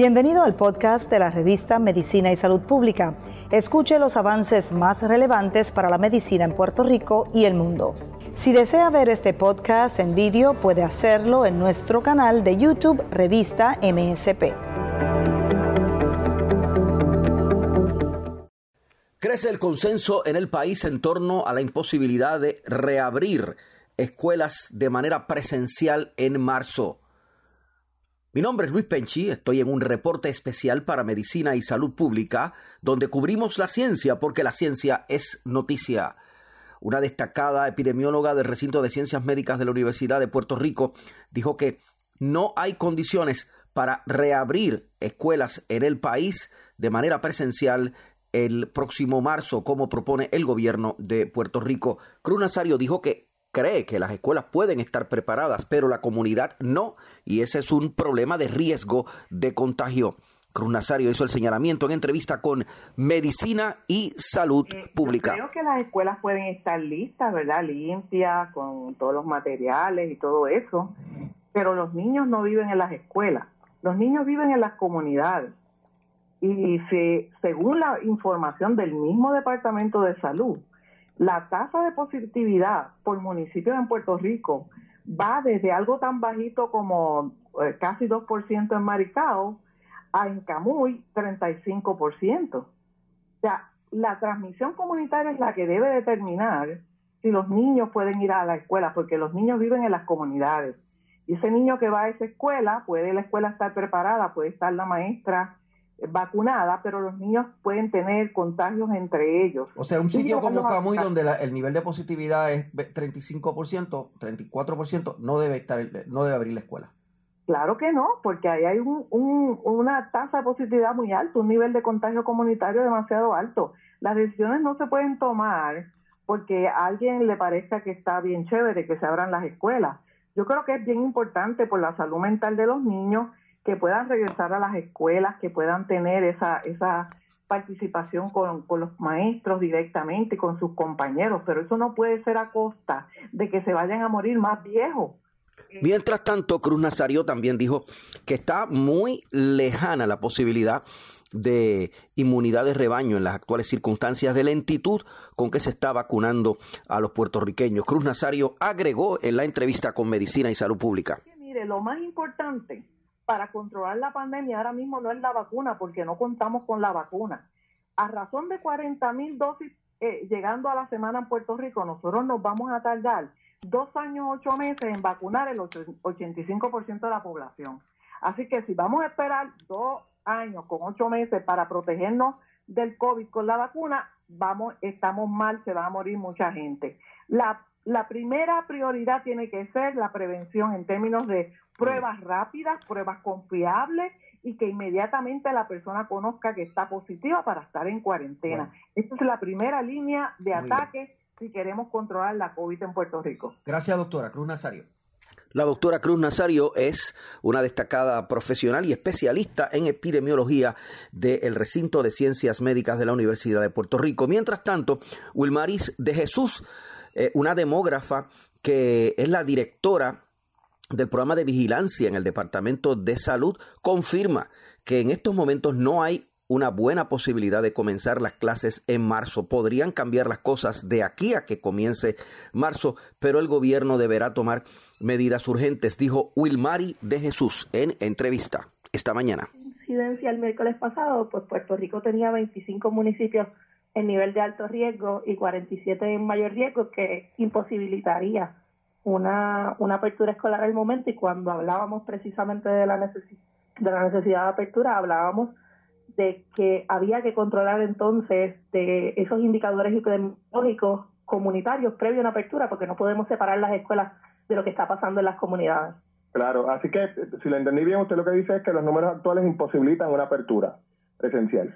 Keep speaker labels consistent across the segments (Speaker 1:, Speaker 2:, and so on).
Speaker 1: Bienvenido al podcast de la revista Medicina y Salud Pública. Escuche los avances más relevantes para la medicina en Puerto Rico y el mundo. Si desea ver este podcast en vídeo, puede hacerlo en nuestro canal de YouTube Revista MSP.
Speaker 2: Crece el consenso en el país en torno a la imposibilidad de reabrir escuelas de manera presencial en marzo. Mi nombre es Luis Penchi, estoy en un reporte especial para Medicina y Salud Pública, donde cubrimos la ciencia porque la ciencia es noticia. Una destacada epidemióloga del recinto de ciencias médicas de la Universidad de Puerto Rico dijo que no hay condiciones para reabrir escuelas en el país de manera presencial el próximo marzo, como propone el gobierno de Puerto Rico. Cruz Nazario dijo que cree que las escuelas pueden estar preparadas, pero la comunidad no, y ese es un problema de riesgo de contagio. Cruz Nazario hizo el señalamiento en entrevista con Medicina y Salud eh, Pública.
Speaker 3: creo que las escuelas pueden estar listas, ¿verdad? Limpias, con todos los materiales y todo eso, pero los niños no viven en las escuelas, los niños viven en las comunidades. Y según la información del mismo Departamento de Salud, la tasa de positividad por municipio en Puerto Rico va desde algo tan bajito como eh, casi 2% en Maricao a en Camuy 35%. O sea, la transmisión comunitaria es la que debe determinar si los niños pueden ir a la escuela, porque los niños viven en las comunidades. Y ese niño que va a esa escuela, puede la escuela estar preparada, puede estar la maestra vacunada, pero los niños pueden tener contagios entre ellos.
Speaker 2: O sea, un sitio como Camuy donde el nivel de positividad es 35%, 34%, no debe estar no debe abrir la escuela.
Speaker 3: Claro que no, porque ahí hay un, una tasa de positividad muy alta, un nivel de contagio comunitario demasiado alto. Las decisiones no se pueden tomar porque a alguien le parezca que está bien chévere que se abran las escuelas. Yo creo que es bien importante por la salud mental de los niños que puedan regresar a las escuelas, que puedan tener esa, esa participación con, los maestros directamente, con sus compañeros, pero eso no puede ser a costa de que se vayan a morir más viejos.
Speaker 2: Mientras tanto, Cruz Nazario también dijo que está muy lejana la posibilidad de inmunidad de rebaño en las actuales circunstancias de lentitud con que se está vacunando a los puertorriqueños. Cruz Nazario agregó en la entrevista con Medicina y Salud Pública.
Speaker 3: Mire, lo más importante para controlar la pandemia ahora mismo no es la vacuna, porque no contamos con la vacuna. A razón de 40 mil dosis eh, llegando a la semana en Puerto Rico, nosotros nos vamos a tardar dos años, ocho meses en vacunar el 85% de la población. Así que si vamos a esperar dos años con ocho meses para protegernos del COVID con la vacuna, vamos, estamos mal, se va a morir mucha gente. La la primera prioridad tiene que ser la prevención en términos de pruebas rápidas, pruebas confiables y que inmediatamente la persona conozca que está positiva para estar en cuarentena. Esta es la primera línea de ataque si queremos controlar la COVID en Puerto Rico.
Speaker 2: Gracias, doctora Cruz Nazario. La doctora Cruz Nazario es una destacada profesional y especialista en epidemiología del recinto de ciencias médicas de la Universidad de Puerto Rico. Mientras tanto, Wilmaris de Jesús eh, una demógrafa que es la directora del programa de vigilancia en el Departamento de Salud, confirma que en estos momentos no hay una buena posibilidad de comenzar las clases en marzo. Podrían cambiar las cosas de aquí a que comience marzo, pero el gobierno deberá tomar medidas urgentes, dijo Wilmari de Jesús en entrevista esta mañana.
Speaker 4: Incidencia el miércoles pasado, pues Puerto Rico tenía 25 municipios en nivel de alto riesgo y 47 en mayor riesgo, que imposibilitaría una, una apertura escolar al momento. Y cuando hablábamos precisamente de la, de la necesidad de apertura, hablábamos de que había que controlar entonces de esos indicadores epidemiológicos comunitarios previo a una apertura, porque no podemos separar las escuelas de lo que está pasando en las comunidades.
Speaker 5: Claro, así que si lo entendí bien, usted lo que dice es que los números actuales imposibilitan una apertura presencial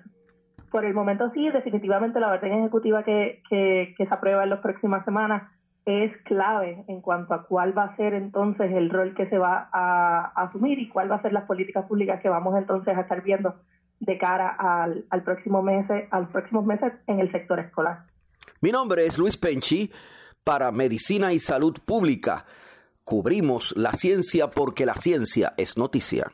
Speaker 4: por el momento sí, definitivamente la orden ejecutiva que, que, se aprueba en las próximas semanas es clave en cuanto a cuál va a ser entonces el rol que se va a, asumir y cuál va a ser las políticas públicas que vamos entonces a estar viendo de cara al, al próximo mes, al próximos meses en el sector escolar.
Speaker 2: Mi nombre es Luis Penchi para Medicina y Salud Pública. Cubrimos la ciencia porque la ciencia es noticia.